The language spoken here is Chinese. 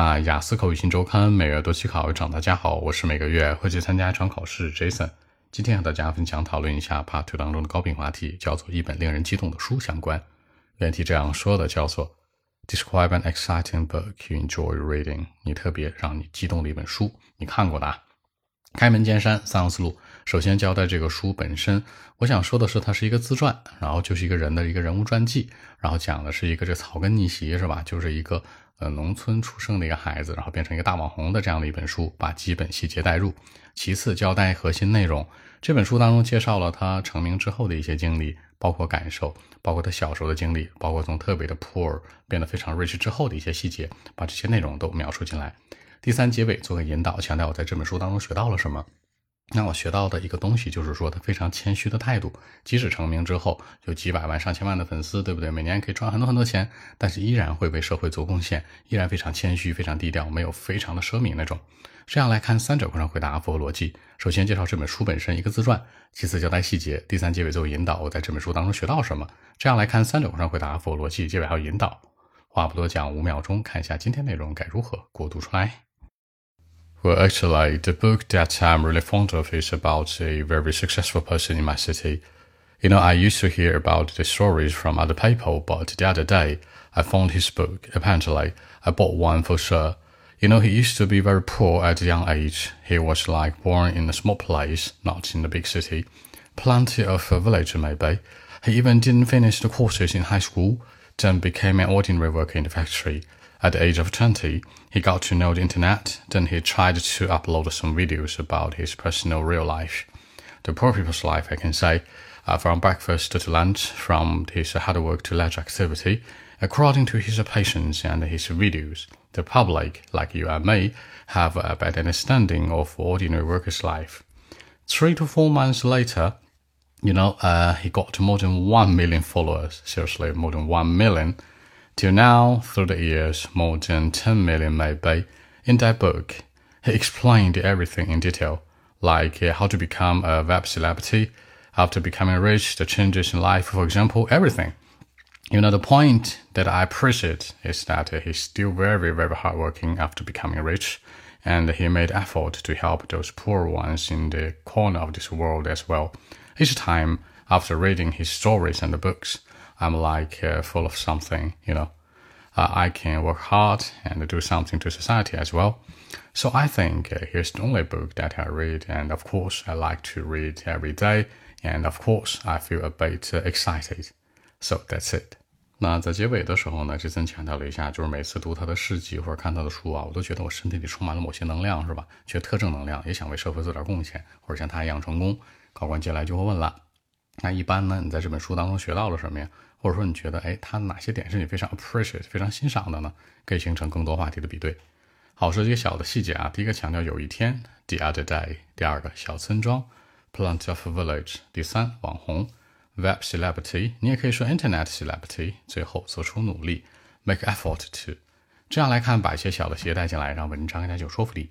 那雅思口语新周刊每月都期考一场，大家好，我是每个月会去参加一场考试 Jason。今天和大家分享讨论一下 Part Two 当中的高频话题，叫做一本令人激动的书相关。原题这样说的，叫做 Describe an exciting book you enjoy reading。你特别让你激动的一本书，你看过的啊？开门见山，三个思路。首先交代这个书本身，我想说的是，它是一个自传，然后就是一个人的一个人物传记，然后讲的是一个这草根逆袭是吧？就是一个呃农村出生的一个孩子，然后变成一个大网红的这样的一本书，把基本细节带入。其次交代核心内容，这本书当中介绍了他成名之后的一些经历，包括感受，包括他小时候的经历，包括从特别的 poor 变得非常 rich 之后的一些细节，把这些内容都描述进来。第三结尾做个引导，强调我在这本书当中学到了什么。那我学到的一个东西就是说，他非常谦虚的态度，即使成名之后有几百万、上千万的粉丝，对不对？每年可以赚很多很多钱，但是依然会为社会做贡献，依然非常谦虚、非常低调，没有非常的奢靡那种。这样来看，三者贯穿回答符合逻辑。首先介绍这本书本身一个自传，其次交代细节，第三结尾作为引导，我在这本书当中学到什么？这样来看，三者贯穿回答符合逻辑，结尾还有引导。话不多讲，五秒钟看一下今天内容该如何过渡出来。Well, actually, the book that I'm really fond of is about a very successful person in my city. You know, I used to hear about the stories from other people, but the other day I found his book. Apparently, I bought one for sure. You know, he used to be very poor at a young age. He was like born in a small place, not in a big city. Plenty of a village, maybe. He even didn't finish the courses in high school, then became an ordinary worker in the factory. At the age of 20, he got to know the internet, then he tried to upload some videos about his personal real life. The poor people's life, I can say, uh, from breakfast to lunch, from his hard work to leisure activity, according to his patients and his videos. The public, like you and me, have a better understanding of ordinary worker's life. Three to four months later, you know, uh, he got more than 1 million followers. Seriously, more than 1 million. Till now, through the years, more than 10 million may maybe. In that book, he explained everything in detail, like uh, how to become a web celebrity, after becoming rich, the changes in life, for example, everything. You know, the point that I appreciate is that he's still very, very hardworking after becoming rich, and he made effort to help those poor ones in the corner of this world as well. Each time after reading his stories and the books, I'm like uh, full of something, you know. Uh, I can work hard and do something to society as well. So I think uh, here's the only book that I read, and of course I like to read every day, and of course I feel a bit uh, excited. So that's it. 那在结尾的时候呢，这森强调了一下，就是每次读他的事迹或者看他的书啊，我都觉得我身体里充满了某些能量，是吧？觉得特正能量，也想为社会做点贡献，或者像他一样成功。考官接下来就会问了， 那一般呢，你在这本书当中学到了什么呀？或者说你觉得，哎，他哪些点是你非常 appreciate、非常欣赏的呢？可以形成更多话题的比对。好，说几个小的细节啊。第一个强调有一天，the other day；第二个小村庄，plenty of village；第三网红，web celebrity，你也可以说 internet celebrity。最后做出努力，make effort to。这样来看，把一些小的细节带进来，让文章更加有说服力。